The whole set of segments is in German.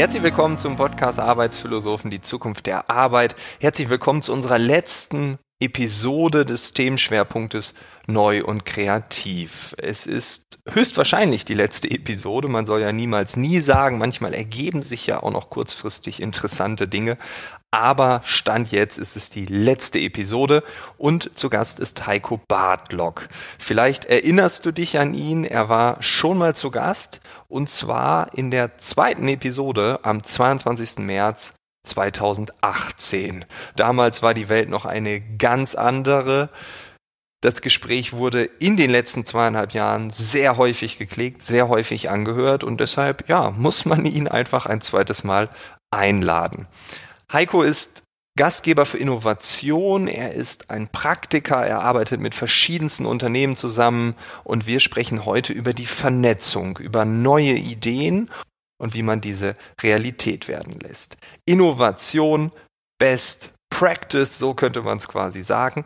Herzlich willkommen zum Podcast Arbeitsphilosophen, die Zukunft der Arbeit. Herzlich willkommen zu unserer letzten Episode des Themenschwerpunktes Neu und Kreativ. Es ist höchstwahrscheinlich die letzte Episode. Man soll ja niemals nie sagen. Manchmal ergeben sich ja auch noch kurzfristig interessante Dinge. Aber Stand jetzt ist es die letzte Episode und zu Gast ist Heiko Bartlock. Vielleicht erinnerst du dich an ihn. Er war schon mal zu Gast und zwar in der zweiten Episode am 22. März 2018. Damals war die Welt noch eine ganz andere. Das Gespräch wurde in den letzten zweieinhalb Jahren sehr häufig geklickt, sehr häufig angehört und deshalb, ja, muss man ihn einfach ein zweites Mal einladen. Heiko ist Gastgeber für Innovation, er ist ein Praktiker, er arbeitet mit verschiedensten Unternehmen zusammen und wir sprechen heute über die Vernetzung, über neue Ideen und wie man diese Realität werden lässt. Innovation, Best Practice, so könnte man es quasi sagen,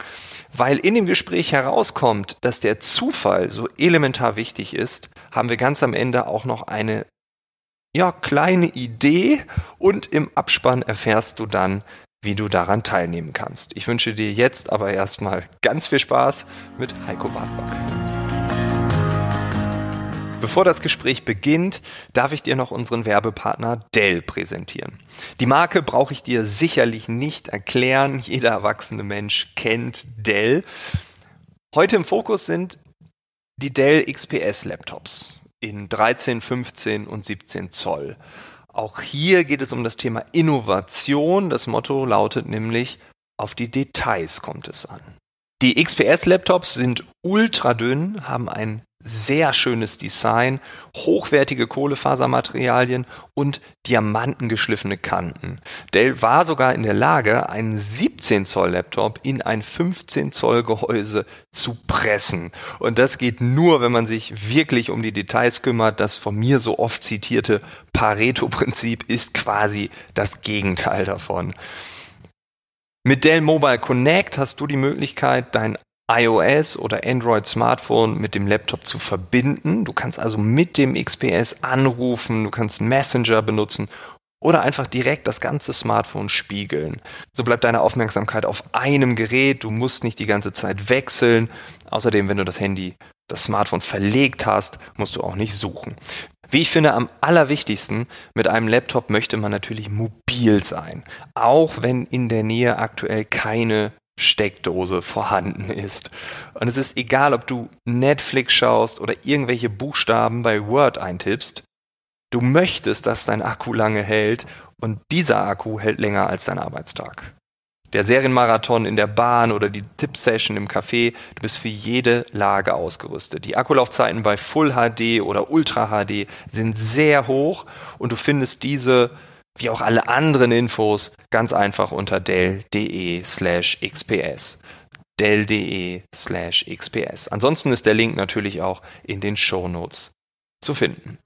weil in dem Gespräch herauskommt, dass der Zufall so elementar wichtig ist, haben wir ganz am Ende auch noch eine ja, kleine Idee und im Abspann erfährst du dann, wie du daran teilnehmen kannst. Ich wünsche dir jetzt aber erstmal ganz viel Spaß mit Heiko Bartlock. Bevor das Gespräch beginnt, darf ich dir noch unseren Werbepartner Dell präsentieren. Die Marke brauche ich dir sicherlich nicht erklären. Jeder erwachsene Mensch kennt Dell. Heute im Fokus sind die Dell XPS Laptops in 13, 15 und 17 Zoll. Auch hier geht es um das Thema Innovation. Das Motto lautet nämlich, auf die Details kommt es an. Die XPS-Laptops sind ultra dünn, haben ein sehr schönes Design, hochwertige Kohlefasermaterialien und diamantengeschliffene Kanten. Dell war sogar in der Lage, einen 17 Zoll Laptop in ein 15 Zoll Gehäuse zu pressen. Und das geht nur, wenn man sich wirklich um die Details kümmert. Das von mir so oft zitierte Pareto-Prinzip ist quasi das Gegenteil davon. Mit Dell Mobile Connect hast du die Möglichkeit, dein iOS oder Android Smartphone mit dem Laptop zu verbinden. Du kannst also mit dem XPS anrufen, du kannst Messenger benutzen oder einfach direkt das ganze Smartphone spiegeln. So bleibt deine Aufmerksamkeit auf einem Gerät, du musst nicht die ganze Zeit wechseln. Außerdem, wenn du das Handy, das Smartphone verlegt hast, musst du auch nicht suchen. Wie ich finde, am allerwichtigsten, mit einem Laptop möchte man natürlich mobil sein. Auch wenn in der Nähe aktuell keine Steckdose vorhanden ist. Und es ist egal, ob du Netflix schaust oder irgendwelche Buchstaben bei Word eintippst. Du möchtest, dass dein Akku lange hält und dieser Akku hält länger als dein Arbeitstag der Serienmarathon in der Bahn oder die Tipp-Session im Café. Du bist für jede Lage ausgerüstet. Die Akkulaufzeiten bei Full HD oder Ultra HD sind sehr hoch und du findest diese wie auch alle anderen Infos ganz einfach unter dell.de slash xps dell.de slash xps. Ansonsten ist der Link natürlich auch in den Shownotes zu finden.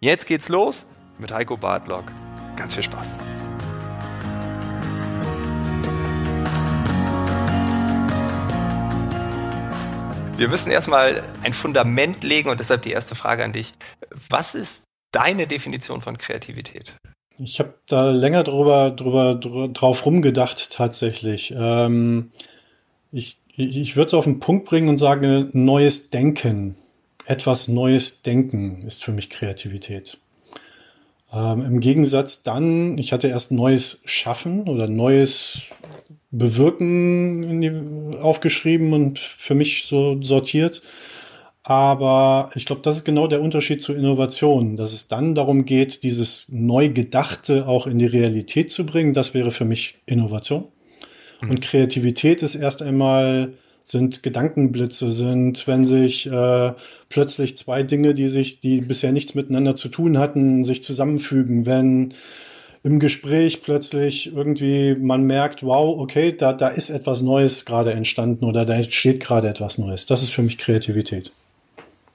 Jetzt geht's los mit Heiko Bartlock. Ganz viel Spaß. Wir müssen erstmal ein Fundament legen und deshalb die erste Frage an dich. Was ist deine Definition von Kreativität? Ich habe da länger drüber, drüber, drüber drauf rumgedacht tatsächlich. Ähm, ich ich würde es auf den Punkt bringen und sage, neues Denken, etwas Neues Denken ist für mich Kreativität. Ähm, Im Gegensatz dann, ich hatte erst neues Schaffen oder neues Bewirken aufgeschrieben und für mich so sortiert. Aber ich glaube, das ist genau der Unterschied zur Innovation, dass es dann darum geht, dieses Neugedachte auch in die Realität zu bringen. Das wäre für mich Innovation. Mhm. Und Kreativität ist erst einmal, sind Gedankenblitze, sind, wenn sich äh, plötzlich zwei Dinge, die sich, die bisher nichts miteinander zu tun hatten, sich zusammenfügen, wenn im Gespräch plötzlich irgendwie man merkt, wow, okay, da, da ist etwas Neues gerade entstanden oder da entsteht gerade etwas Neues. Das ist für mich Kreativität.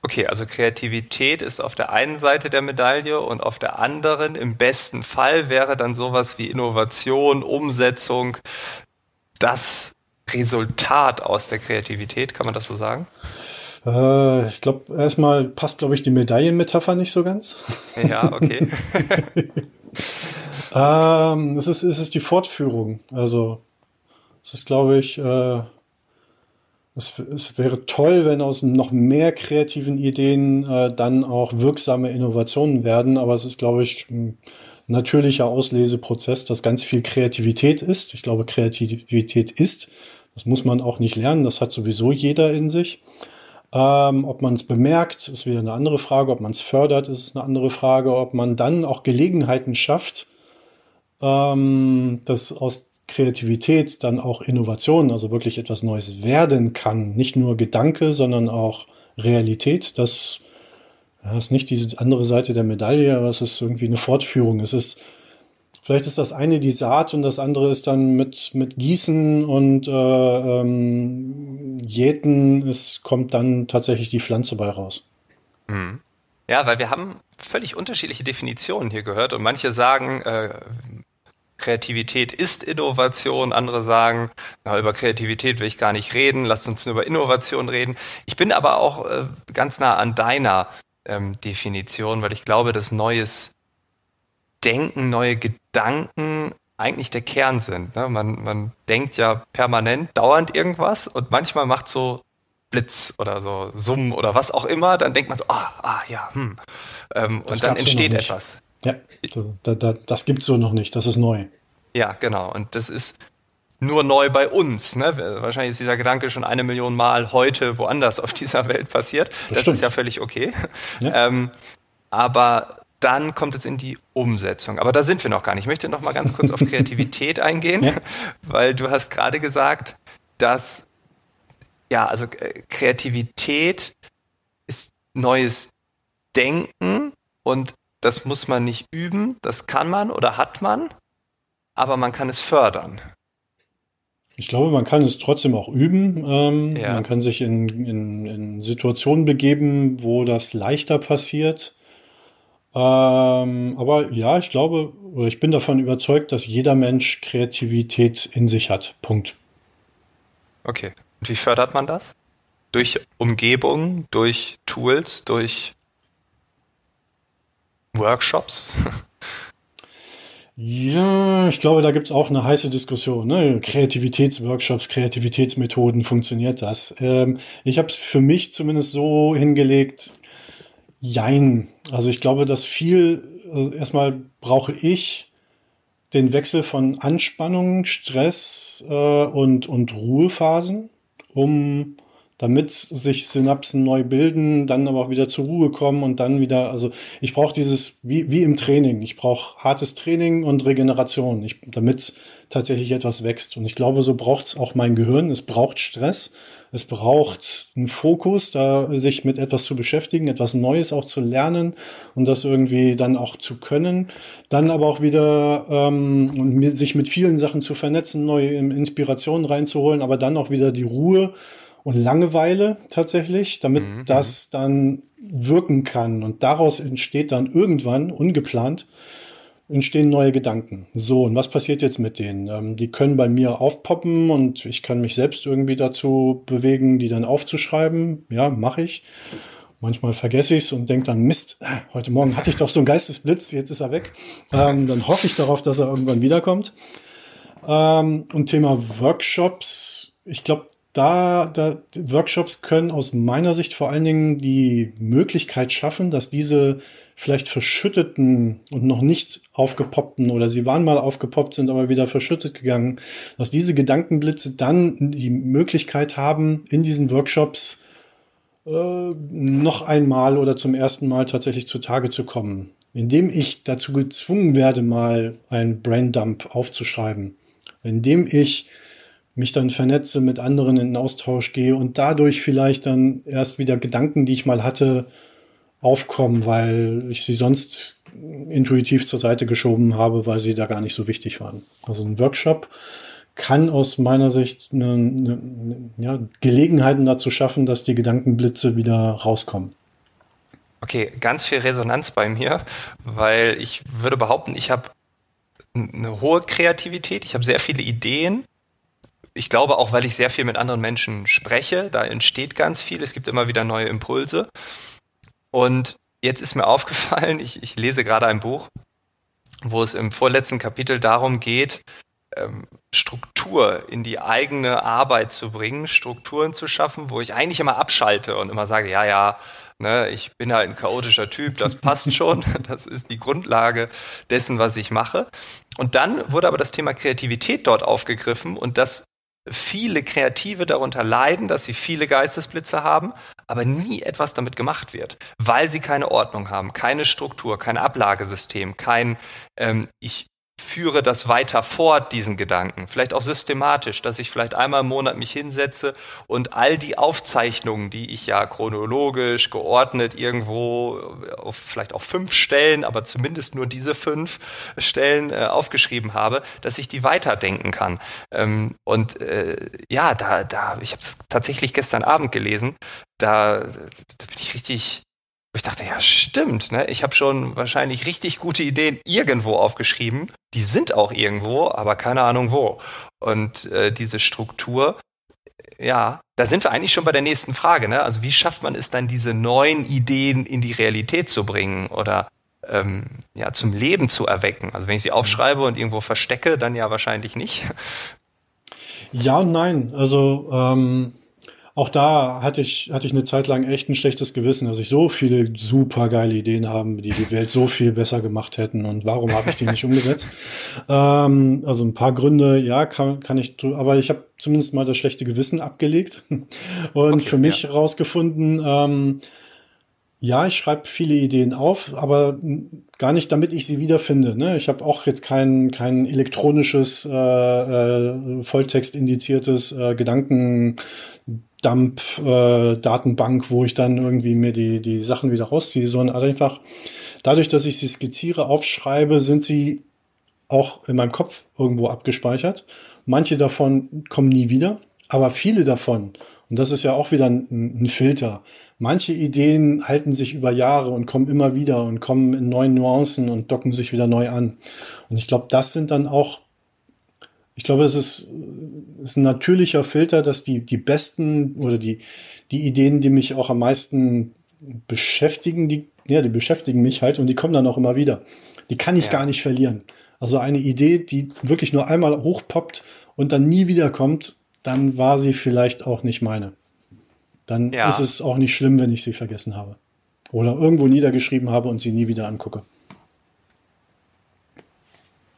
Okay, also Kreativität ist auf der einen Seite der Medaille und auf der anderen im besten Fall wäre dann sowas wie Innovation, Umsetzung, das Resultat aus der Kreativität, kann man das so sagen? Äh, ich glaube, erstmal passt, glaube ich, die Medaillenmetapher nicht so ganz. Ja, okay. Ähm, es, ist, es ist die Fortführung. Also es ist, glaube ich, äh, es, es, wäre toll, wenn aus noch mehr kreativen Ideen äh, dann auch wirksame Innovationen werden, aber es ist, glaube ich, ein natürlicher Ausleseprozess, dass ganz viel Kreativität ist. Ich glaube, Kreativität ist. Das muss man auch nicht lernen, das hat sowieso jeder in sich. Ähm, ob man es bemerkt, ist wieder eine andere Frage. Ob man es fördert, ist eine andere Frage. Ob man dann auch Gelegenheiten schafft, ähm, dass aus Kreativität dann auch Innovation, also wirklich etwas Neues werden kann. Nicht nur Gedanke, sondern auch Realität. Das, ja, ist nicht diese andere Seite der Medaille, aber es ist irgendwie eine Fortführung. Es ist, vielleicht ist das eine die Saat und das andere ist dann mit, mit Gießen und äh, ähm, Jäten, es kommt dann tatsächlich die Pflanze bei raus. Mhm. Ja, weil wir haben völlig unterschiedliche Definitionen hier gehört und manche sagen, äh, Kreativität ist Innovation. Andere sagen, na, über Kreativität will ich gar nicht reden, lass uns nur über Innovation reden. Ich bin aber auch äh, ganz nah an deiner ähm, Definition, weil ich glaube, dass neues Denken, neue Gedanken eigentlich der Kern sind. Ne? Man, man denkt ja permanent, dauernd irgendwas und manchmal macht so Blitz oder so Summen oder was auch immer, dann denkt man so, ah, ah ja, hm. Ähm, und dann entsteht etwas. Ja, da, da, das gibt's so noch nicht. Das ist neu. Ja, genau. Und das ist nur neu bei uns. Ne? Wahrscheinlich ist dieser Gedanke schon eine Million Mal heute woanders auf dieser Welt passiert. Das, das ist ja völlig okay. Ja. Ähm, aber dann kommt es in die Umsetzung. Aber da sind wir noch gar nicht. Ich möchte noch mal ganz kurz auf Kreativität eingehen, ja. weil du hast gerade gesagt, dass ja, also äh, Kreativität ist neues Denken und das muss man nicht üben, das kann man oder hat man, aber man kann es fördern. Ich glaube, man kann es trotzdem auch üben. Ähm, ja. Man kann sich in, in, in, Situationen begeben, wo das leichter passiert. Ähm, aber ja, ich glaube, oder ich bin davon überzeugt, dass jeder Mensch Kreativität in sich hat. Punkt. Okay. Und wie fördert man das? Durch Umgebung, durch Tools, durch Workshops? Ja, ich glaube, da gibt's auch eine heiße Diskussion. Ne? Kreativitätsworkshops, Kreativitätsmethoden, funktioniert das? Ähm, ich habe es für mich zumindest so hingelegt, jein. Also ich glaube, dass viel, äh, erstmal brauche ich den Wechsel von Anspannung, Stress äh, und, und Ruhephasen, um damit sich Synapsen neu bilden, dann aber auch wieder zur Ruhe kommen und dann wieder, also ich brauche dieses, wie, wie im Training, ich brauche hartes Training und Regeneration, ich, damit tatsächlich etwas wächst. Und ich glaube, so braucht es auch mein Gehirn, es braucht Stress, es braucht einen Fokus, da sich mit etwas zu beschäftigen, etwas Neues auch zu lernen und das irgendwie dann auch zu können. Dann aber auch wieder ähm, und sich mit vielen Sachen zu vernetzen, neue Inspirationen reinzuholen, aber dann auch wieder die Ruhe und Langeweile tatsächlich, damit mhm. das mhm. dann wirken kann. Und daraus entsteht dann irgendwann, ungeplant, entstehen neue Gedanken. So, und was passiert jetzt mit denen? Ähm, die können bei mir aufpoppen und ich kann mich selbst irgendwie dazu bewegen, die dann aufzuschreiben. Ja, mache ich. Manchmal vergesse ich es und denke dann, Mist, äh, heute Morgen hatte ich doch so einen Geistesblitz, jetzt ist er weg. Ähm, dann hoffe ich darauf, dass er irgendwann wiederkommt. Ähm, und Thema Workshops, ich glaube, da, da Workshops können aus meiner Sicht vor allen Dingen die Möglichkeit schaffen, dass diese vielleicht verschütteten und noch nicht aufgepoppten oder sie waren mal aufgepoppt, sind aber wieder verschüttet gegangen, dass diese Gedankenblitze dann die Möglichkeit haben, in diesen Workshops äh, noch einmal oder zum ersten Mal tatsächlich zutage zu kommen, indem ich dazu gezwungen werde, mal ein Braindump aufzuschreiben, indem ich mich dann vernetze, mit anderen in den Austausch gehe und dadurch vielleicht dann erst wieder Gedanken, die ich mal hatte, aufkommen, weil ich sie sonst intuitiv zur Seite geschoben habe, weil sie da gar nicht so wichtig waren. Also ein Workshop kann aus meiner Sicht eine, eine, ja, Gelegenheiten dazu schaffen, dass die Gedankenblitze wieder rauskommen. Okay, ganz viel Resonanz bei mir, weil ich würde behaupten, ich habe eine hohe Kreativität, ich habe sehr viele Ideen, ich glaube auch, weil ich sehr viel mit anderen Menschen spreche, da entsteht ganz viel, es gibt immer wieder neue Impulse. Und jetzt ist mir aufgefallen, ich, ich lese gerade ein Buch wo es im vorletzten Kapitel darum geht, ähm, Struktur in die eigene Arbeit zu bringen, Strukturen zu schaffen, wo ich eigentlich immer abschalte und immer sage, ja, ja, ne, ich bin halt ein chaotischer Typ, das passt schon, das ist die Grundlage dessen, was ich mache. Und dann wurde aber das Thema Kreativität dort aufgegriffen und dass viele Kreative darunter leiden, dass sie viele Geistesblitze haben, aber nie etwas damit gemacht wird, weil sie keine Ordnung haben, keine Struktur, kein Ablagesystem, kein ähm, ich führe das weiter fort, diesen Gedanken. Vielleicht auch systematisch, dass ich vielleicht einmal im Monat mich hinsetze und all die Aufzeichnungen, die ich ja chronologisch geordnet irgendwo auf vielleicht auch fünf Stellen, aber zumindest nur diese fünf Stellen äh, aufgeschrieben habe, dass ich die weiterdenken kann. Ähm, und äh, ja, da, da, ich habe es tatsächlich gestern Abend gelesen, da, da bin ich richtig ich dachte, ja, stimmt. Ne? Ich habe schon wahrscheinlich richtig gute Ideen irgendwo aufgeschrieben. Die sind auch irgendwo, aber keine Ahnung wo. Und äh, diese Struktur, ja, da sind wir eigentlich schon bei der nächsten Frage. Ne? Also wie schafft man es dann, diese neuen Ideen in die Realität zu bringen oder ähm, ja, zum Leben zu erwecken? Also wenn ich sie aufschreibe und irgendwo verstecke, dann ja wahrscheinlich nicht. Ja nein. Also ähm, auch da hatte ich, hatte ich eine Zeit lang echt ein schlechtes Gewissen, dass ich so viele super geile Ideen habe, die die Welt so viel besser gemacht hätten und warum habe ich die nicht umgesetzt? Ähm, also ein paar Gründe, ja, kann, kann ich, aber ich habe zumindest mal das schlechte Gewissen abgelegt und okay, für mich ja. rausgefunden, ähm, ja, ich schreibe viele Ideen auf, aber gar nicht, damit ich sie wiederfinde. Ne? Ich habe auch jetzt kein, kein elektronisches, äh, äh, volltextindiziertes äh, Gedanken Dump-Datenbank, äh, wo ich dann irgendwie mir die, die Sachen wieder rausziehe, sondern einfach dadurch, dass ich sie skizziere, aufschreibe, sind sie auch in meinem Kopf irgendwo abgespeichert. Manche davon kommen nie wieder, aber viele davon, und das ist ja auch wieder ein, ein Filter, manche Ideen halten sich über Jahre und kommen immer wieder und kommen in neuen Nuancen und docken sich wieder neu an. Und ich glaube, das sind dann auch ich glaube, es ist, ist ein natürlicher Filter, dass die, die besten oder die, die Ideen, die mich auch am meisten beschäftigen, die, ja, die beschäftigen mich halt und die kommen dann auch immer wieder. Die kann ich ja. gar nicht verlieren. Also eine Idee, die wirklich nur einmal hochpoppt und dann nie wiederkommt, dann war sie vielleicht auch nicht meine. Dann ja. ist es auch nicht schlimm, wenn ich sie vergessen habe. Oder irgendwo niedergeschrieben habe und sie nie wieder angucke.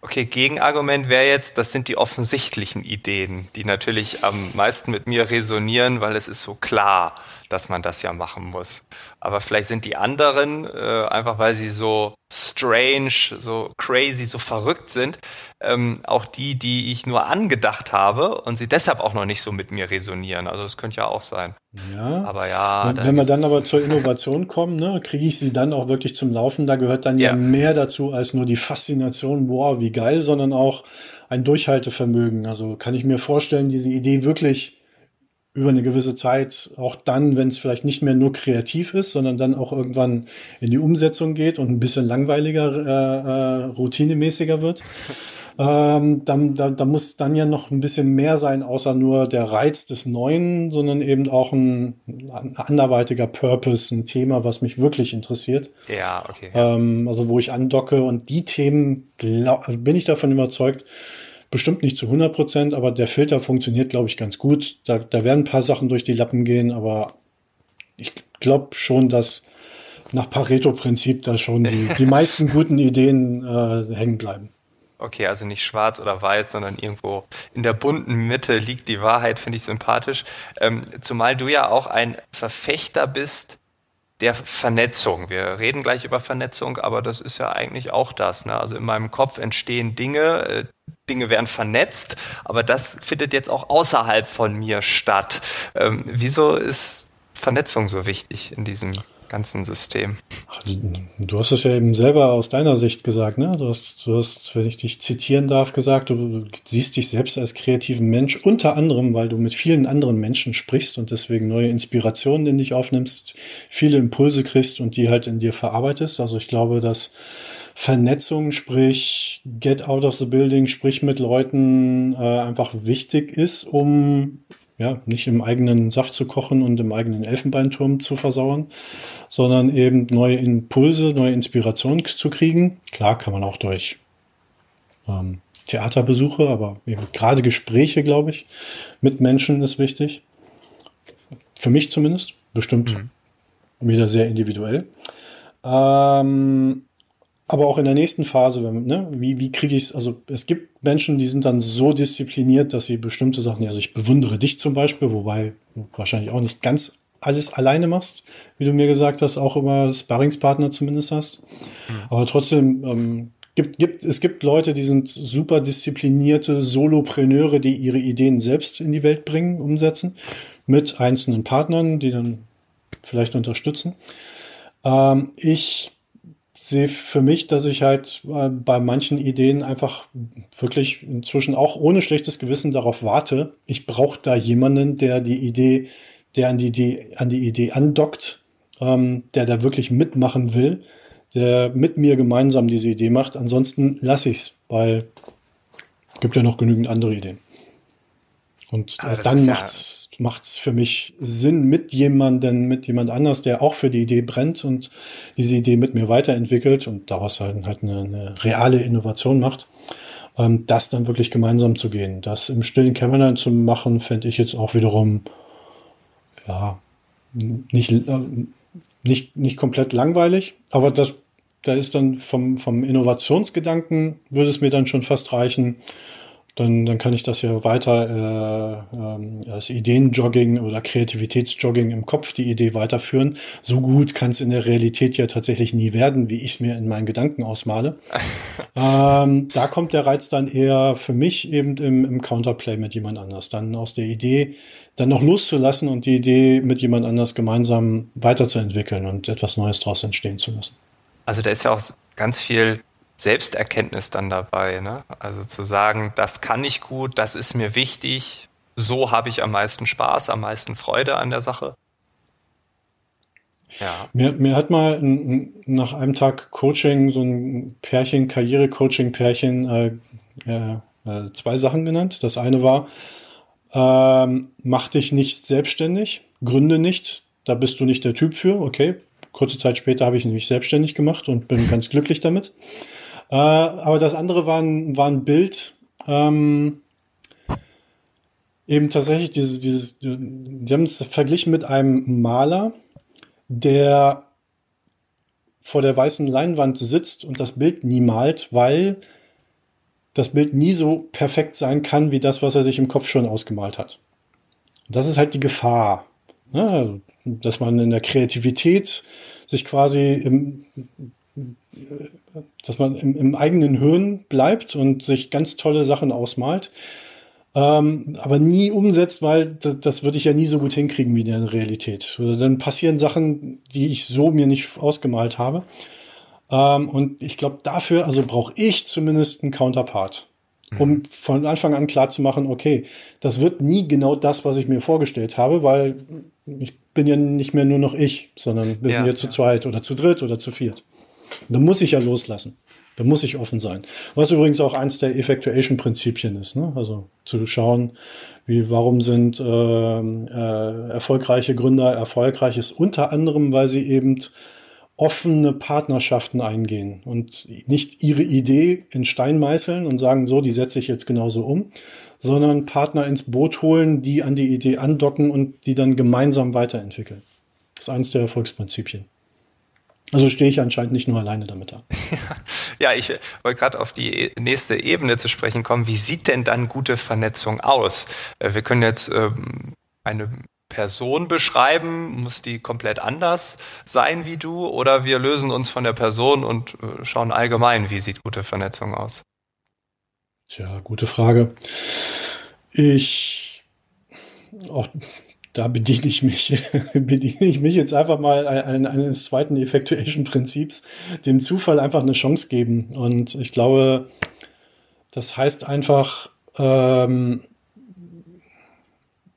Okay, Gegenargument wäre jetzt, das sind die offensichtlichen Ideen, die natürlich am meisten mit mir resonieren, weil es ist so klar, dass man das ja machen muss. Aber vielleicht sind die anderen, äh, einfach weil sie so strange, so crazy, so verrückt sind, ähm, auch die, die ich nur angedacht habe und sie deshalb auch noch nicht so mit mir resonieren. Also das könnte ja auch sein. Ja. Aber ja. Wenn wir dann aber zur Innovation kommen, ne, kriege ich sie dann auch wirklich zum Laufen. Da gehört dann ja. ja mehr dazu als nur die Faszination, boah, wie geil, sondern auch ein Durchhaltevermögen. Also kann ich mir vorstellen, diese Idee wirklich über eine gewisse Zeit, auch dann, wenn es vielleicht nicht mehr nur kreativ ist, sondern dann auch irgendwann in die Umsetzung geht und ein bisschen langweiliger, äh, äh, routinemäßiger wird. Ähm, dann, da, da muss dann ja noch ein bisschen mehr sein, außer nur der Reiz des Neuen, sondern eben auch ein, ein anderweitiger Purpose, ein Thema, was mich wirklich interessiert. Ja, okay. Ähm, also wo ich andocke und die Themen, glaub, bin ich davon überzeugt, Bestimmt nicht zu 100 Prozent, aber der Filter funktioniert, glaube ich, ganz gut. Da, da werden ein paar Sachen durch die Lappen gehen, aber ich glaube schon, dass nach Pareto-Prinzip da schon die, die meisten guten Ideen äh, hängen bleiben. Okay, also nicht schwarz oder weiß, sondern irgendwo in der bunten Mitte liegt die Wahrheit, finde ich sympathisch. Ähm, zumal du ja auch ein Verfechter bist der Vernetzung. Wir reden gleich über Vernetzung, aber das ist ja eigentlich auch das. Ne? Also in meinem Kopf entstehen Dinge, äh, Dinge werden vernetzt, aber das findet jetzt auch außerhalb von mir statt. Ähm, wieso ist Vernetzung so wichtig in diesem ganzen System. Ach, du hast es ja eben selber aus deiner Sicht gesagt, ne? Du hast, du hast, wenn ich dich zitieren darf, gesagt, du siehst dich selbst als kreativen Mensch, unter anderem, weil du mit vielen anderen Menschen sprichst und deswegen neue Inspirationen in dich aufnimmst, viele Impulse kriegst und die halt in dir verarbeitest. Also ich glaube, dass Vernetzung, sprich get out of the building, sprich mit Leuten, äh, einfach wichtig ist, um ja, nicht im eigenen Saft zu kochen und im eigenen Elfenbeinturm zu versauern, sondern eben neue Impulse, neue Inspirationen zu kriegen. Klar kann man auch durch ähm, Theaterbesuche, aber gerade Gespräche, glaube ich, mit Menschen ist wichtig. Für mich zumindest. Bestimmt mhm. wieder sehr individuell. Ähm, aber auch in der nächsten Phase, wenn, ne, wie, wie kriege ich es, also es gibt Menschen, die sind dann so diszipliniert, dass sie bestimmte Sachen, also ich bewundere dich zum Beispiel, wobei du wahrscheinlich auch nicht ganz alles alleine machst, wie du mir gesagt hast, auch immer Sparringspartner zumindest hast. Mhm. Aber trotzdem, ähm, gibt, gibt, es gibt Leute, die sind super disziplinierte Solopreneure, die ihre Ideen selbst in die Welt bringen, umsetzen, mit einzelnen Partnern, die dann vielleicht unterstützen. Ähm, ich sehe für mich, dass ich halt äh, bei manchen Ideen einfach wirklich inzwischen auch ohne schlechtes Gewissen darauf warte. Ich brauche da jemanden, der die Idee, der an die Idee, an die Idee andockt, ähm, der da wirklich mitmachen will, der mit mir gemeinsam diese Idee macht. Ansonsten lasse ich's, weil es gibt ja noch genügend andere Ideen. Und erst dann macht's macht es für mich Sinn mit jemandem, mit jemand anders, der auch für die Idee brennt und diese Idee mit mir weiterentwickelt und daraus halt, halt eine, eine reale Innovation macht, ähm, das dann wirklich gemeinsam zu gehen. Das im stillen Kämmerlein zu machen, fände ich jetzt auch wiederum, ja, nicht, äh, nicht, nicht komplett langweilig, aber das, da ist dann vom, vom Innovationsgedanken, würde es mir dann schon fast reichen, dann, dann kann ich das ja weiter äh, äh, als Ideenjogging oder Kreativitätsjogging im Kopf die Idee weiterführen. So gut kann es in der Realität ja tatsächlich nie werden, wie ich es mir in meinen Gedanken ausmale. ähm, da kommt der Reiz dann eher für mich eben im, im Counterplay mit jemand anders. Dann aus der Idee dann noch loszulassen und die Idee mit jemand anders gemeinsam weiterzuentwickeln und etwas Neues daraus entstehen zu lassen. Also da ist ja auch ganz viel Selbsterkenntnis dann dabei. Ne? Also zu sagen, das kann ich gut, das ist mir wichtig, so habe ich am meisten Spaß, am meisten Freude an der Sache. Ja. Mir, mir hat mal ein, nach einem Tag Coaching so ein Pärchen, Karriere-Coaching-Pärchen, äh, äh, äh, zwei Sachen genannt. Das eine war, ähm, mach dich nicht selbstständig, gründe nicht, da bist du nicht der Typ für. Okay, kurze Zeit später habe ich mich selbstständig gemacht und bin ganz glücklich damit. Äh, aber das andere war ein, war ein Bild, ähm, eben tatsächlich dieses, dieses, sie haben es verglichen mit einem Maler, der vor der weißen Leinwand sitzt und das Bild nie malt, weil das Bild nie so perfekt sein kann wie das, was er sich im Kopf schon ausgemalt hat. das ist halt die Gefahr, ne? dass man in der Kreativität sich quasi im, dass man im, im eigenen Hirn bleibt und sich ganz tolle Sachen ausmalt. Ähm, aber nie umsetzt, weil das, das würde ich ja nie so gut hinkriegen wie in der Realität. Oder dann passieren Sachen, die ich so mir nicht ausgemalt habe. Ähm, und ich glaube, dafür, also brauche ich zumindest einen Counterpart, um mhm. von Anfang an klar zu machen, okay, das wird nie genau das, was ich mir vorgestellt habe, weil ich bin ja nicht mehr nur noch ich, sondern wir ja, sind ja. zu zweit oder zu dritt oder zu viert. Da muss ich ja loslassen. Da muss ich offen sein. Was übrigens auch eins der Effectuation-Prinzipien ist. Ne? Also zu schauen, wie, warum sind äh, äh, erfolgreiche Gründer erfolgreich ist, unter anderem, weil sie eben offene Partnerschaften eingehen und nicht ihre Idee in Stein meißeln und sagen, so, die setze ich jetzt genauso um, sondern Partner ins Boot holen, die an die Idee andocken und die dann gemeinsam weiterentwickeln. Das ist eins der Erfolgsprinzipien. Also stehe ich anscheinend nicht nur alleine damit da. Ja, ich wollte gerade auf die nächste Ebene zu sprechen kommen. Wie sieht denn dann gute Vernetzung aus? Äh, wir können jetzt ähm, eine Person beschreiben, muss die komplett anders sein wie du oder wir lösen uns von der Person und äh, schauen allgemein, wie sieht gute Vernetzung aus? Tja, gute Frage. Ich auch da bediene ich mich, bediene ich mich jetzt einfach mal eines zweiten Effectuation-Prinzips, dem Zufall einfach eine Chance geben. Und ich glaube, das heißt einfach, ähm,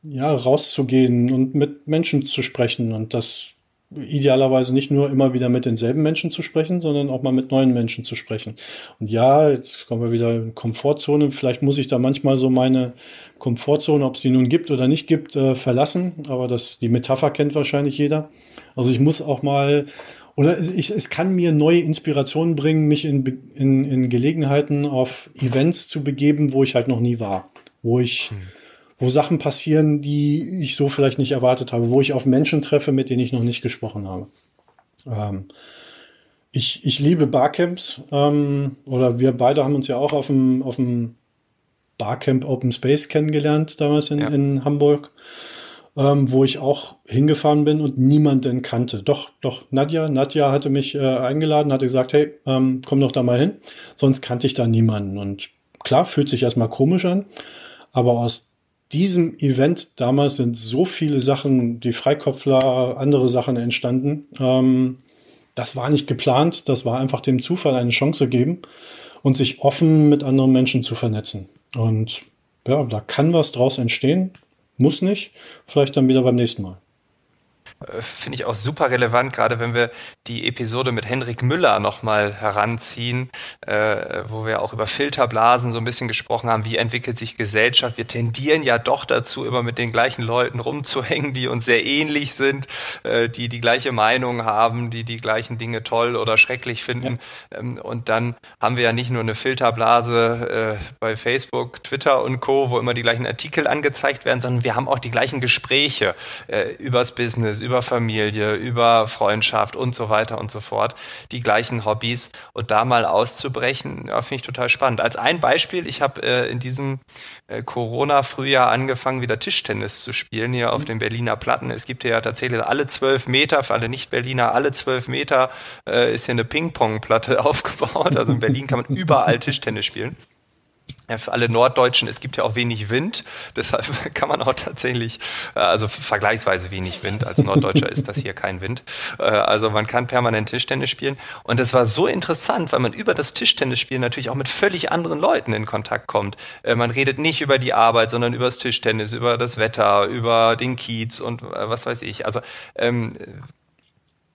ja, rauszugehen und mit Menschen zu sprechen und das idealerweise nicht nur immer wieder mit denselben Menschen zu sprechen, sondern auch mal mit neuen Menschen zu sprechen. Und ja, jetzt kommen wir wieder in Komfortzone. Vielleicht muss ich da manchmal so meine Komfortzone, ob es die nun gibt oder nicht gibt, äh, verlassen. Aber das, die Metapher kennt wahrscheinlich jeder. Also ich muss auch mal oder ich, es kann mir neue Inspirationen bringen, mich in, in, in Gelegenheiten auf Events zu begeben, wo ich halt noch nie war, wo ich, hm. Wo Sachen passieren, die ich so vielleicht nicht erwartet habe, wo ich auf Menschen treffe, mit denen ich noch nicht gesprochen habe. Ähm, ich, ich liebe Barcamps, ähm, oder wir beide haben uns ja auch auf dem, auf dem Barcamp Open Space kennengelernt, damals in, ja. in Hamburg ähm, wo ich auch hingefahren bin und niemanden kannte. Doch, doch, Nadja, Nadja hatte mich äh, eingeladen, hatte gesagt, hey, ähm, komm doch da mal hin. Sonst kannte ich da niemanden. Und klar, fühlt sich erstmal komisch an, aber aus diesem Event damals sind so viele Sachen, die Freikopfler, andere Sachen entstanden. Ähm, das war nicht geplant, das war einfach dem Zufall eine Chance geben und sich offen mit anderen Menschen zu vernetzen. Und ja, da kann was draus entstehen. Muss nicht. Vielleicht dann wieder beim nächsten Mal. Äh, finde ich auch super relevant, gerade wenn wir die Episode mit Henrik Müller nochmal heranziehen, äh, wo wir auch über Filterblasen so ein bisschen gesprochen haben, wie entwickelt sich Gesellschaft. Wir tendieren ja doch dazu, immer mit den gleichen Leuten rumzuhängen, die uns sehr ähnlich sind, äh, die die gleiche Meinung haben, die die gleichen Dinge toll oder schrecklich finden. Ja. Ähm, und dann haben wir ja nicht nur eine Filterblase äh, bei Facebook, Twitter und Co., wo immer die gleichen Artikel angezeigt werden, sondern wir haben auch die gleichen Gespräche äh, übers Business, über Familie, über Freundschaft und so weiter und so fort, die gleichen Hobbys und da mal auszubrechen, ja, finde ich total spannend. Als ein Beispiel, ich habe äh, in diesem äh, Corona-Frühjahr angefangen, wieder Tischtennis zu spielen hier auf mhm. den Berliner Platten. Es gibt hier ja tatsächlich alle zwölf Meter, für alle Nicht-Berliner, alle zwölf Meter äh, ist hier eine Ping-Pong-Platte aufgebaut. Also in Berlin kann man überall Tischtennis spielen. Ja, für alle Norddeutschen, es gibt ja auch wenig Wind, deshalb kann man auch tatsächlich, äh, also vergleichsweise wenig Wind, als Norddeutscher ist das hier kein Wind. Äh, also man kann permanent Tischtennis spielen. Und das war so interessant, weil man über das Tischtennisspielen natürlich auch mit völlig anderen Leuten in Kontakt kommt. Äh, man redet nicht über die Arbeit, sondern über das Tischtennis, über das Wetter, über den Kiez und was weiß ich. Also ähm,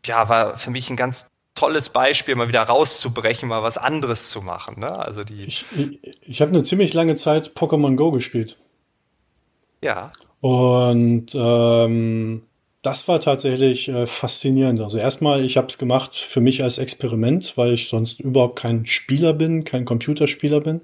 ja, war für mich ein ganz tolles Beispiel, mal wieder rauszubrechen, mal was anderes zu machen. Ne? Also die ich ich, ich habe eine ziemlich lange Zeit Pokémon Go gespielt. Ja. Und ähm, das war tatsächlich äh, faszinierend. Also erstmal, ich habe es gemacht für mich als Experiment, weil ich sonst überhaupt kein Spieler bin, kein Computerspieler bin.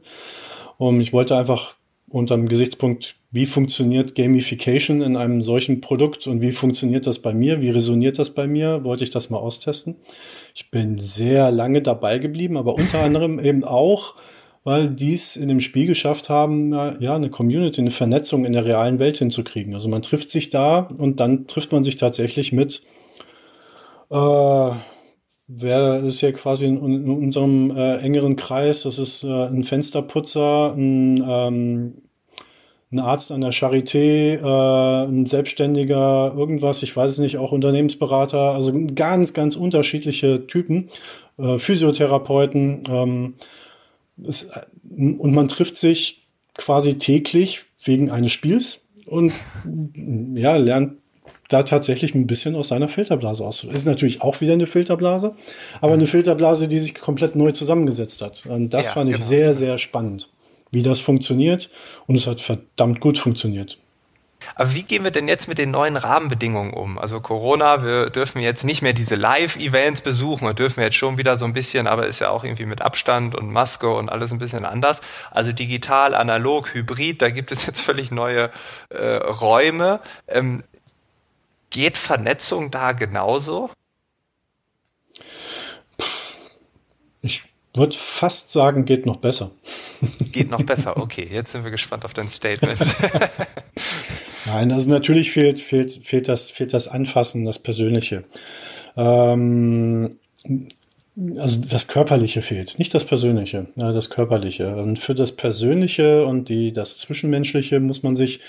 Und ich wollte einfach unter dem Gesichtspunkt wie funktioniert Gamification in einem solchen Produkt und wie funktioniert das bei mir, wie resoniert das bei mir, wollte ich das mal austesten. Ich bin sehr lange dabei geblieben, aber unter anderem eben auch, weil dies in dem Spiel geschafft haben, ja, eine Community, eine Vernetzung in der realen Welt hinzukriegen. Also man trifft sich da und dann trifft man sich tatsächlich mit, äh, wer ist ja quasi in, in unserem äh, engeren Kreis, das ist äh, ein Fensterputzer, ein ähm, ein Arzt an der Charité, äh, ein Selbstständiger, irgendwas, ich weiß es nicht, auch Unternehmensberater, also ganz, ganz unterschiedliche Typen, äh, Physiotherapeuten. Ähm, es, äh, und man trifft sich quasi täglich wegen eines Spiels und ja, lernt da tatsächlich ein bisschen aus seiner Filterblase aus. Ist natürlich auch wieder eine Filterblase, aber eine Filterblase, die sich komplett neu zusammengesetzt hat. Und das ja, fand ich genau. sehr, sehr spannend wie das funktioniert. Und es hat verdammt gut funktioniert. Aber wie gehen wir denn jetzt mit den neuen Rahmenbedingungen um? Also Corona, wir dürfen jetzt nicht mehr diese Live-Events besuchen, wir dürfen jetzt schon wieder so ein bisschen, aber ist ja auch irgendwie mit Abstand und Maske und alles ein bisschen anders. Also digital, analog, hybrid, da gibt es jetzt völlig neue äh, Räume. Ähm, geht Vernetzung da genauso? Ich würde fast sagen, geht noch besser. Geht noch besser, okay. Jetzt sind wir gespannt auf dein Statement. Nein, also natürlich fehlt, fehlt, fehlt, das, fehlt das Anfassen, das Persönliche. Ähm, also das Körperliche fehlt, nicht das Persönliche, das Körperliche. Und für das Persönliche und die, das Zwischenmenschliche muss man sich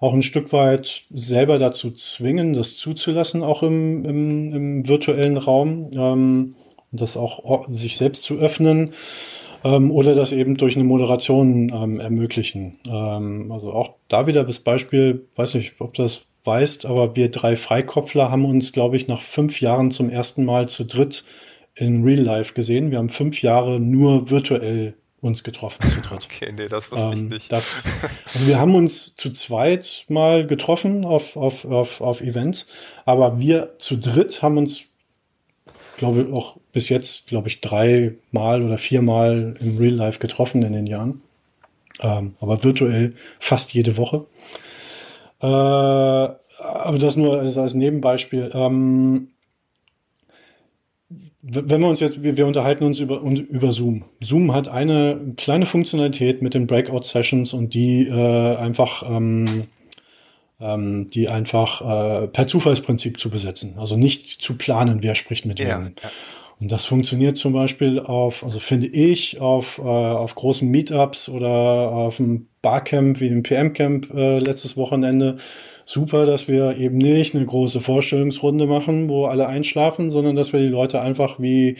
auch ein Stück weit selber dazu zwingen, das zuzulassen, auch im, im, im virtuellen Raum. Ähm, das auch sich selbst zu öffnen ähm, oder das eben durch eine Moderation ähm, ermöglichen. Ähm, also auch da wieder das Beispiel, weiß nicht, ob das weißt, aber wir drei Freikopfler haben uns, glaube ich, nach fünf Jahren zum ersten Mal zu dritt in Real Life gesehen. Wir haben fünf Jahre nur virtuell uns getroffen zu dritt. Okay, nee, das wusste ähm, ich nicht. Das, also wir haben uns zu zweit mal getroffen auf, auf, auf, auf Events, aber wir zu dritt haben uns glaube auch bis jetzt, glaube ich, dreimal oder viermal im Real Life getroffen in den Jahren. Ähm, aber virtuell fast jede Woche. Äh, aber das nur als, als Nebenbeispiel. Ähm, wenn wir uns jetzt, wir, wir unterhalten uns über, über Zoom. Zoom hat eine kleine Funktionalität mit den Breakout-Sessions und die äh, einfach, ähm, ähm, die einfach äh, per Zufallsprinzip zu besetzen. Also nicht zu planen, wer spricht mit wem. Ja. Und das funktioniert zum Beispiel auf, also finde ich, auf, äh, auf großen Meetups oder auf dem Barcamp wie dem PM-Camp äh, letztes Wochenende super, dass wir eben nicht eine große Vorstellungsrunde machen, wo alle einschlafen, sondern dass wir die Leute einfach wie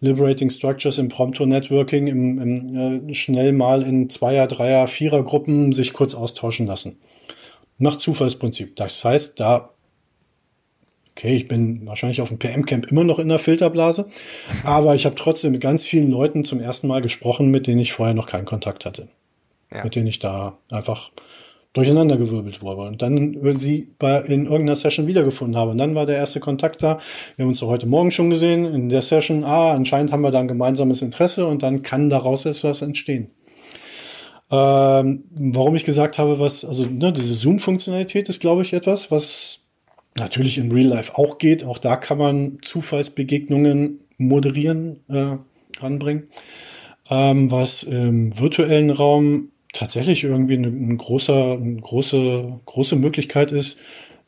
Liberating Structures im Prompto Networking im, im, äh, schnell mal in Zweier-, Dreier-, Vierer-Gruppen sich kurz austauschen lassen. Nach Zufallsprinzip. Das heißt, da okay, ich bin wahrscheinlich auf dem PM-Camp immer noch in der Filterblase, aber ich habe trotzdem mit ganz vielen Leuten zum ersten Mal gesprochen, mit denen ich vorher noch keinen Kontakt hatte. Ja. Mit denen ich da einfach durcheinandergewirbelt wurde und dann sie bei, in irgendeiner Session wiedergefunden habe. Und dann war der erste Kontakt da. Wir haben uns so heute Morgen schon gesehen in der Session. Ah, anscheinend haben wir da ein gemeinsames Interesse und dann kann daraus etwas entstehen. Ähm, warum ich gesagt habe, was, also ne, diese Zoom-Funktionalität ist, glaube ich, etwas, was natürlich in Real Life auch geht. Auch da kann man Zufallsbegegnungen moderieren, äh, ranbringen. Ähm, was im virtuellen Raum tatsächlich irgendwie eine, ein großer, eine große, große Möglichkeit ist,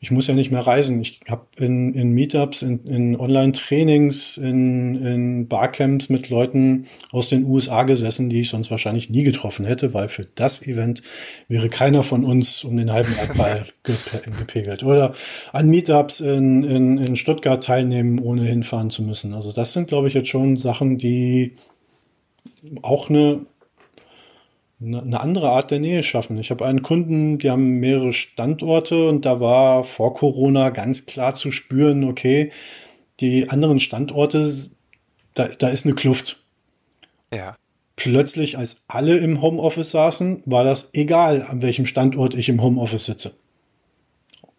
ich muss ja nicht mehr reisen. Ich habe in, in Meetups, in, in Online-Trainings, in, in Barcamps mit Leuten aus den USA gesessen, die ich sonst wahrscheinlich nie getroffen hätte, weil für das Event wäre keiner von uns um den halben Erdball gepegelt. Oder an Meetups in, in, in Stuttgart teilnehmen, ohne hinfahren zu müssen. Also das sind, glaube ich, jetzt schon Sachen, die auch eine eine andere Art der Nähe schaffen. Ich habe einen Kunden, die haben mehrere Standorte und da war vor Corona ganz klar zu spüren, okay, die anderen Standorte, da, da ist eine Kluft. Ja. Plötzlich, als alle im Homeoffice saßen, war das egal, an welchem Standort ich im Homeoffice sitze.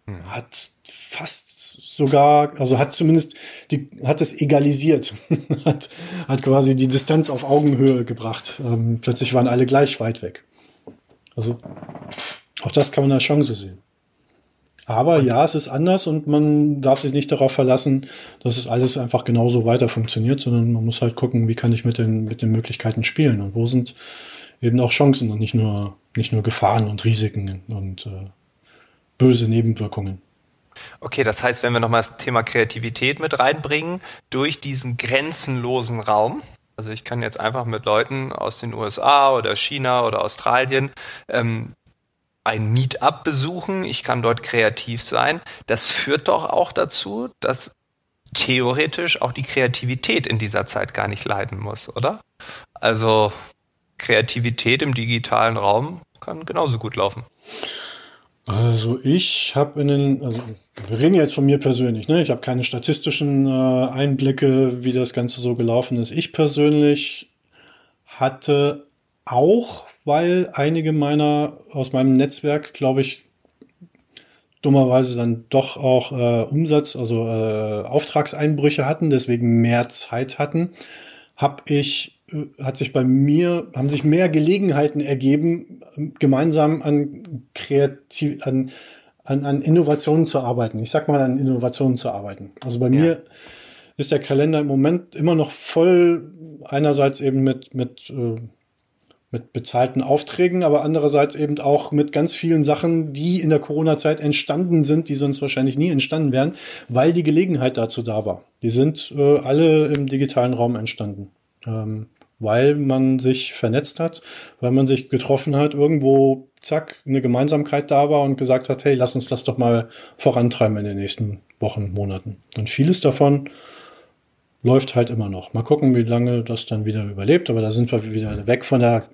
Hm. Hat fast sogar, also hat zumindest die, hat es egalisiert, hat, hat quasi die Distanz auf Augenhöhe gebracht. Ähm, plötzlich waren alle gleich weit weg. Also auch das kann man als Chance sehen. Aber ja, es ist anders und man darf sich nicht darauf verlassen, dass es alles einfach genauso weiter funktioniert, sondern man muss halt gucken, wie kann ich mit den, mit den Möglichkeiten spielen und wo sind eben auch Chancen und nicht nur, nicht nur Gefahren und Risiken und äh, böse Nebenwirkungen. Okay, das heißt, wenn wir nochmal das Thema Kreativität mit reinbringen, durch diesen grenzenlosen Raum, also ich kann jetzt einfach mit Leuten aus den USA oder China oder Australien ähm, ein Meetup besuchen, ich kann dort kreativ sein. Das führt doch auch dazu, dass theoretisch auch die Kreativität in dieser Zeit gar nicht leiden muss, oder? Also Kreativität im digitalen Raum kann genauso gut laufen. Also ich habe in den, also wir reden jetzt von mir persönlich, ne? Ich habe keine statistischen äh, Einblicke, wie das Ganze so gelaufen ist. Ich persönlich hatte auch, weil einige meiner aus meinem Netzwerk, glaube ich, dummerweise dann doch auch äh, Umsatz, also äh, Auftragseinbrüche hatten, deswegen mehr Zeit hatten, habe ich hat sich bei mir, haben sich mehr Gelegenheiten ergeben, gemeinsam an kreativ, an, an, an Innovationen zu arbeiten. Ich sag mal, an Innovationen zu arbeiten. Also bei ja. mir ist der Kalender im Moment immer noch voll, einerseits eben mit, mit, äh, mit bezahlten Aufträgen, aber andererseits eben auch mit ganz vielen Sachen, die in der Corona-Zeit entstanden sind, die sonst wahrscheinlich nie entstanden wären, weil die Gelegenheit dazu da war. Die sind äh, alle im digitalen Raum entstanden. Ähm, weil man sich vernetzt hat, weil man sich getroffen hat, irgendwo, zack, eine Gemeinsamkeit da war und gesagt hat, hey, lass uns das doch mal vorantreiben in den nächsten Wochen, Monaten. Und vieles davon läuft halt immer noch. Mal gucken, wie lange das dann wieder überlebt, aber da sind wir wieder weg von der,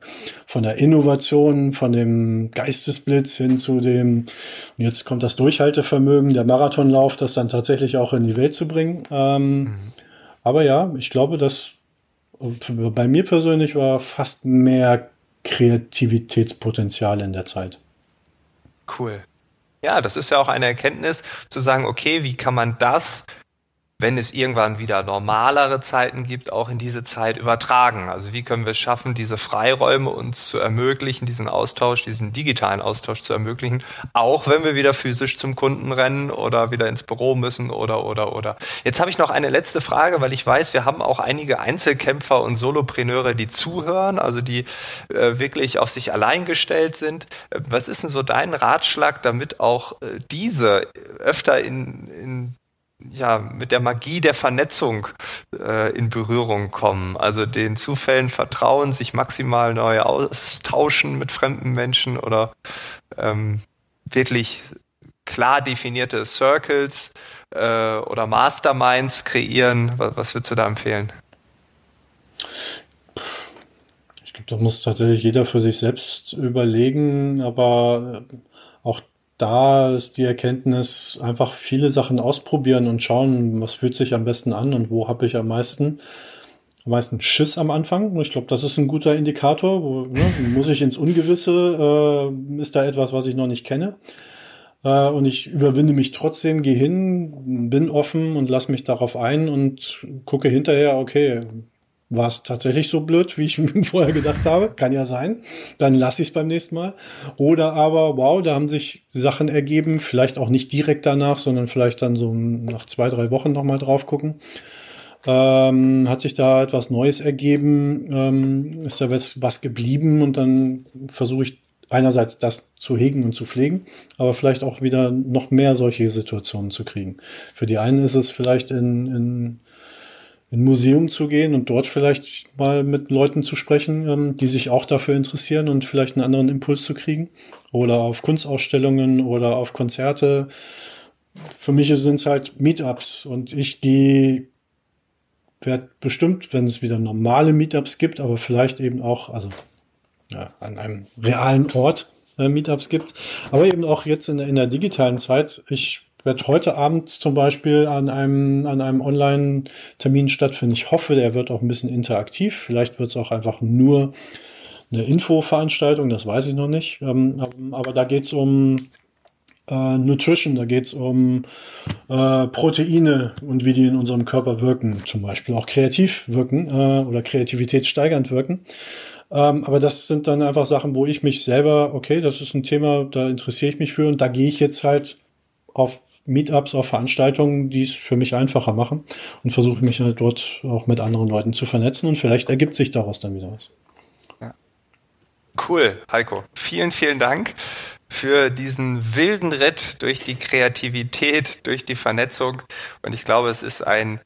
von der Innovation, von dem Geistesblitz hin zu dem, und jetzt kommt das Durchhaltevermögen, der Marathonlauf, das dann tatsächlich auch in die Welt zu bringen. Ähm, mhm. Aber ja, ich glaube, dass und bei mir persönlich war fast mehr Kreativitätspotenzial in der Zeit. Cool. Ja, das ist ja auch eine Erkenntnis, zu sagen, okay, wie kann man das wenn es irgendwann wieder normalere Zeiten gibt, auch in diese Zeit übertragen? Also wie können wir es schaffen, diese Freiräume uns zu ermöglichen, diesen Austausch, diesen digitalen Austausch zu ermöglichen, auch wenn wir wieder physisch zum Kunden rennen oder wieder ins Büro müssen oder oder oder. Jetzt habe ich noch eine letzte Frage, weil ich weiß, wir haben auch einige Einzelkämpfer und Solopreneure, die zuhören, also die äh, wirklich auf sich allein gestellt sind. Äh, was ist denn so dein Ratschlag, damit auch äh, diese öfter in, in ja, mit der Magie der Vernetzung äh, in Berührung kommen. Also den Zufällen vertrauen, sich maximal neu austauschen mit fremden Menschen oder ähm, wirklich klar definierte Circles äh, oder Masterminds kreieren. Was, was würdest du da empfehlen? Ich glaube, da muss tatsächlich jeder für sich selbst überlegen, aber da ist die Erkenntnis, einfach viele Sachen ausprobieren und schauen, was fühlt sich am besten an und wo habe ich am meisten, am meisten Schiss am Anfang. Ich glaube, das ist ein guter Indikator. Wo, ne, muss ich ins Ungewisse? Äh, ist da etwas, was ich noch nicht kenne? Äh, und ich überwinde mich trotzdem, gehe hin, bin offen und lass mich darauf ein und gucke hinterher, okay, war es tatsächlich so blöd, wie ich mir vorher gedacht habe. Kann ja sein. Dann lasse ich es beim nächsten Mal. Oder aber, wow, da haben sich Sachen ergeben, vielleicht auch nicht direkt danach, sondern vielleicht dann so nach zwei, drei Wochen nochmal drauf gucken. Ähm, hat sich da etwas Neues ergeben? Ähm, ist da was, was geblieben? Und dann versuche ich einerseits das zu hegen und zu pflegen, aber vielleicht auch wieder noch mehr solche Situationen zu kriegen. Für die einen ist es vielleicht in, in in ein Museum zu gehen und dort vielleicht mal mit Leuten zu sprechen, ähm, die sich auch dafür interessieren und vielleicht einen anderen Impuls zu kriegen. Oder auf Kunstausstellungen oder auf Konzerte. Für mich sind es halt Meetups und ich gehe, werde bestimmt, wenn es wieder normale Meetups gibt, aber vielleicht eben auch, also ja, an einem realen Ort äh, Meetups gibt, aber eben auch jetzt in, in der digitalen Zeit. Ich wird heute Abend zum Beispiel an einem, an einem Online-Termin stattfinden. Ich hoffe, der wird auch ein bisschen interaktiv. Vielleicht wird es auch einfach nur eine Infoveranstaltung, das weiß ich noch nicht. Ähm, aber da geht es um äh, Nutrition, da geht es um äh, Proteine und wie die in unserem Körper wirken, zum Beispiel auch kreativ wirken äh, oder kreativitätssteigernd wirken. Ähm, aber das sind dann einfach Sachen, wo ich mich selber, okay, das ist ein Thema, da interessiere ich mich für und da gehe ich jetzt halt auf Meetups, auf Veranstaltungen, die es für mich einfacher machen und versuche mich halt dort auch mit anderen Leuten zu vernetzen und vielleicht ergibt sich daraus dann wieder was. Ja. Cool, Heiko. Vielen, vielen Dank für diesen wilden Ritt durch die Kreativität, durch die Vernetzung. Und ich glaube, es ist ein,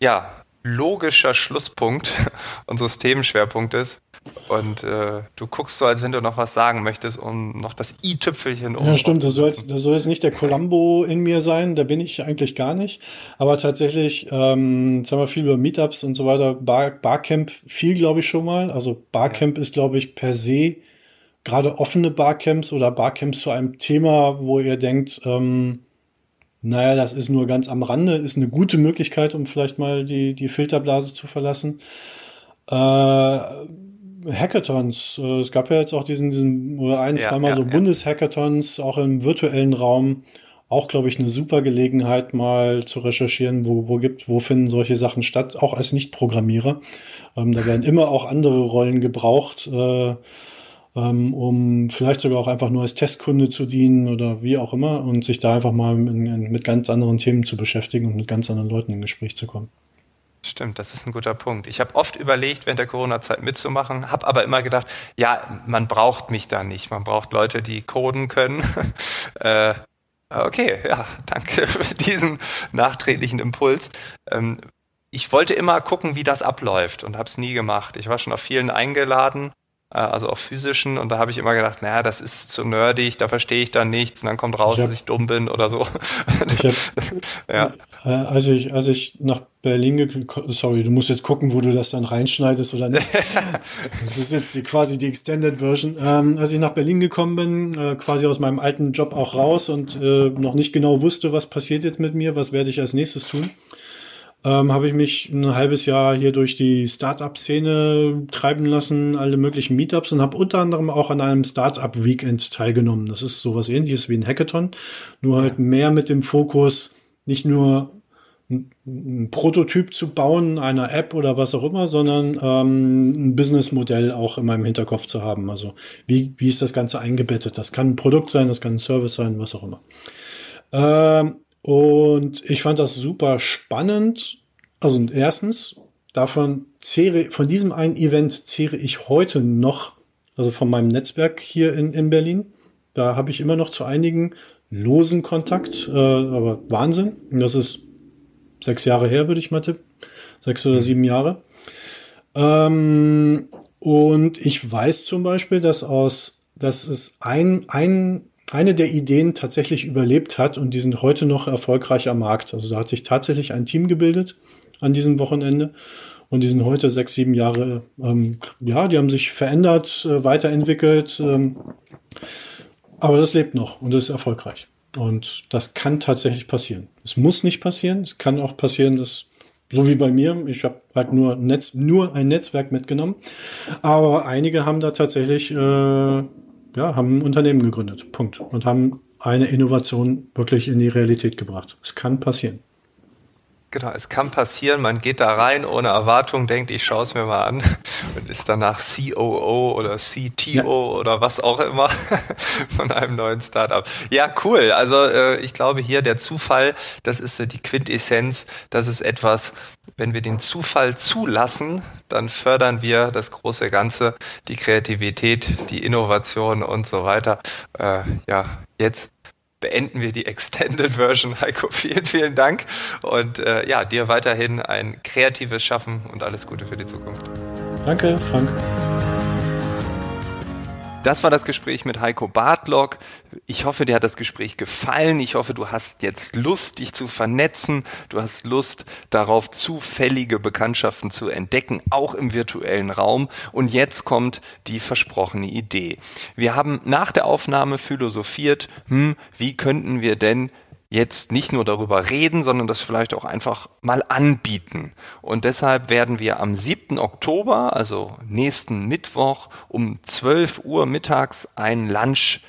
ja, logischer Schlusspunkt unseres Themenschwerpunktes. Und äh, du guckst so, als wenn du noch was sagen möchtest, um noch das i-Tüpfelchen um. Ja, stimmt. Das soll, jetzt, das soll jetzt nicht der Columbo in mir sein. Da bin ich eigentlich gar nicht. Aber tatsächlich, ähm, jetzt haben wir viel über Meetups und so weiter. Bar, Barcamp viel, glaube ich, schon mal. Also Barcamp ja. ist, glaube ich, per se gerade offene Barcamps oder Barcamps zu einem Thema, wo ihr denkt, ähm, naja, das ist nur ganz am Rande, ist eine gute Möglichkeit, um vielleicht mal die, die Filterblase zu verlassen. Äh, Hackathons. Äh, es gab ja jetzt auch diesen, diesen oder ein, ja, zweimal ja, so ja. Bundeshackathons, auch im virtuellen Raum. Auch, glaube ich, eine super Gelegenheit, mal zu recherchieren, wo, wo gibt, wo finden solche Sachen statt, auch als Nicht-Programmierer. Ähm, da werden immer auch andere Rollen gebraucht, äh, ähm, um vielleicht sogar auch einfach nur als Testkunde zu dienen oder wie auch immer und sich da einfach mal in, in, mit ganz anderen Themen zu beschäftigen und mit ganz anderen Leuten in Gespräch zu kommen. Stimmt, das ist ein guter Punkt. Ich habe oft überlegt, während der Corona-Zeit mitzumachen, habe aber immer gedacht, ja, man braucht mich da nicht. Man braucht Leute, die coden können. äh, okay, ja, danke für diesen nachträglichen Impuls. Ähm, ich wollte immer gucken, wie das abläuft und habe es nie gemacht. Ich war schon auf vielen eingeladen also auf physischen. Und da habe ich immer gedacht, naja, das ist zu nerdig, da verstehe ich dann nichts. Und dann kommt raus, ich hab, dass ich dumm bin oder so. Ich hab, ja. Äh, als ich, als ich nach Berlin, sorry, du musst jetzt gucken, wo du das dann reinschneidest oder nicht. das ist jetzt die, quasi die Extended Version. Ähm, als ich nach Berlin gekommen bin, äh, quasi aus meinem alten Job auch raus und äh, noch nicht genau wusste, was passiert jetzt mit mir, was werde ich als nächstes tun ähm, habe ich mich ein halbes Jahr hier durch die Startup-Szene treiben lassen, alle möglichen Meetups und habe unter anderem auch an einem Startup-Weekend teilgenommen. Das ist sowas ähnliches wie ein Hackathon, nur halt mehr mit dem Fokus nicht nur ein Prototyp zu bauen, einer App oder was auch immer, sondern ähm, ein Businessmodell auch in meinem Hinterkopf zu haben. Also wie, wie ist das Ganze eingebettet? Das kann ein Produkt sein, das kann ein Service sein, was auch immer. Ähm, und ich fand das super spannend. Also erstens, davon zehre, von diesem einen Event zehre ich heute noch, also von meinem Netzwerk hier in, in Berlin. Da habe ich immer noch zu einigen losen Kontakt, äh, aber Wahnsinn. Das ist sechs Jahre her, würde ich mal tippen. Sechs oder sieben Jahre. Ähm, und ich weiß zum Beispiel, dass aus, dass es ein, ein, eine der Ideen tatsächlich überlebt hat und die sind heute noch erfolgreich am Markt. Also da hat sich tatsächlich ein Team gebildet an diesem Wochenende und die sind heute sechs, sieben Jahre, ähm, ja, die haben sich verändert, äh, weiterentwickelt, ähm, aber das lebt noch und ist erfolgreich. Und das kann tatsächlich passieren. Es muss nicht passieren. Es kann auch passieren, dass so wie bei mir, ich habe halt nur, Netz, nur ein Netzwerk mitgenommen. Aber einige haben da tatsächlich, äh, ja, haben ein Unternehmen gegründet. Punkt. Und haben eine Innovation wirklich in die Realität gebracht. Es kann passieren. Genau, es kann passieren, man geht da rein ohne Erwartung, denkt, ich schaue es mir mal an und ist danach COO oder CTO ja. oder was auch immer von einem neuen Startup. Ja, cool. Also äh, ich glaube hier der Zufall, das ist so die Quintessenz, das ist etwas, wenn wir den Zufall zulassen, dann fördern wir das große Ganze, die Kreativität, die Innovation und so weiter. Äh, ja, jetzt beenden wir die Extended Version. Heiko, vielen, vielen Dank. Und äh, ja, dir weiterhin ein kreatives Schaffen und alles Gute für die Zukunft. Danke, Frank. Das war das Gespräch mit Heiko Bartlock. Ich hoffe, dir hat das Gespräch gefallen. Ich hoffe, du hast jetzt Lust, dich zu vernetzen. Du hast Lust darauf, zufällige Bekanntschaften zu entdecken, auch im virtuellen Raum. Und jetzt kommt die versprochene Idee. Wir haben nach der Aufnahme philosophiert, hm, wie könnten wir denn jetzt nicht nur darüber reden, sondern das vielleicht auch einfach mal anbieten. Und deshalb werden wir am 7. Oktober, also nächsten Mittwoch um 12 Uhr mittags ein Lunch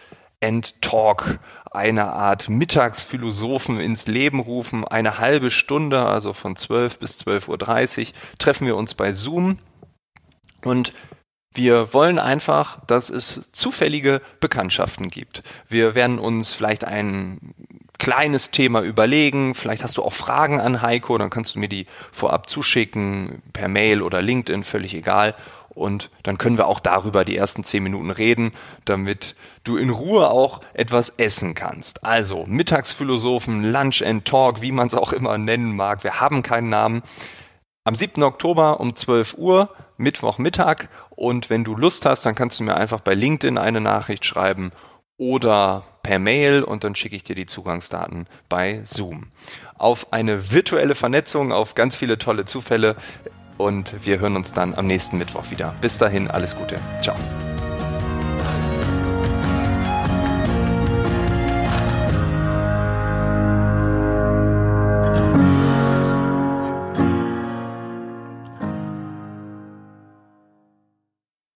and Talk, eine Art Mittagsphilosophen ins Leben rufen. Eine halbe Stunde, also von 12 bis 12.30 Uhr, treffen wir uns bei Zoom und wir wollen einfach, dass es zufällige Bekanntschaften gibt. Wir werden uns vielleicht ein kleines Thema überlegen. Vielleicht hast du auch Fragen an Heiko, dann kannst du mir die vorab zuschicken, per Mail oder LinkedIn, völlig egal. Und dann können wir auch darüber die ersten zehn Minuten reden, damit du in Ruhe auch etwas essen kannst. Also Mittagsphilosophen, Lunch and Talk, wie man es auch immer nennen mag. Wir haben keinen Namen. Am 7. Oktober um 12 Uhr, Mittwochmittag. Und wenn du Lust hast, dann kannst du mir einfach bei LinkedIn eine Nachricht schreiben oder per Mail und dann schicke ich dir die Zugangsdaten bei Zoom. Auf eine virtuelle Vernetzung, auf ganz viele tolle Zufälle und wir hören uns dann am nächsten Mittwoch wieder. Bis dahin, alles Gute. Ciao.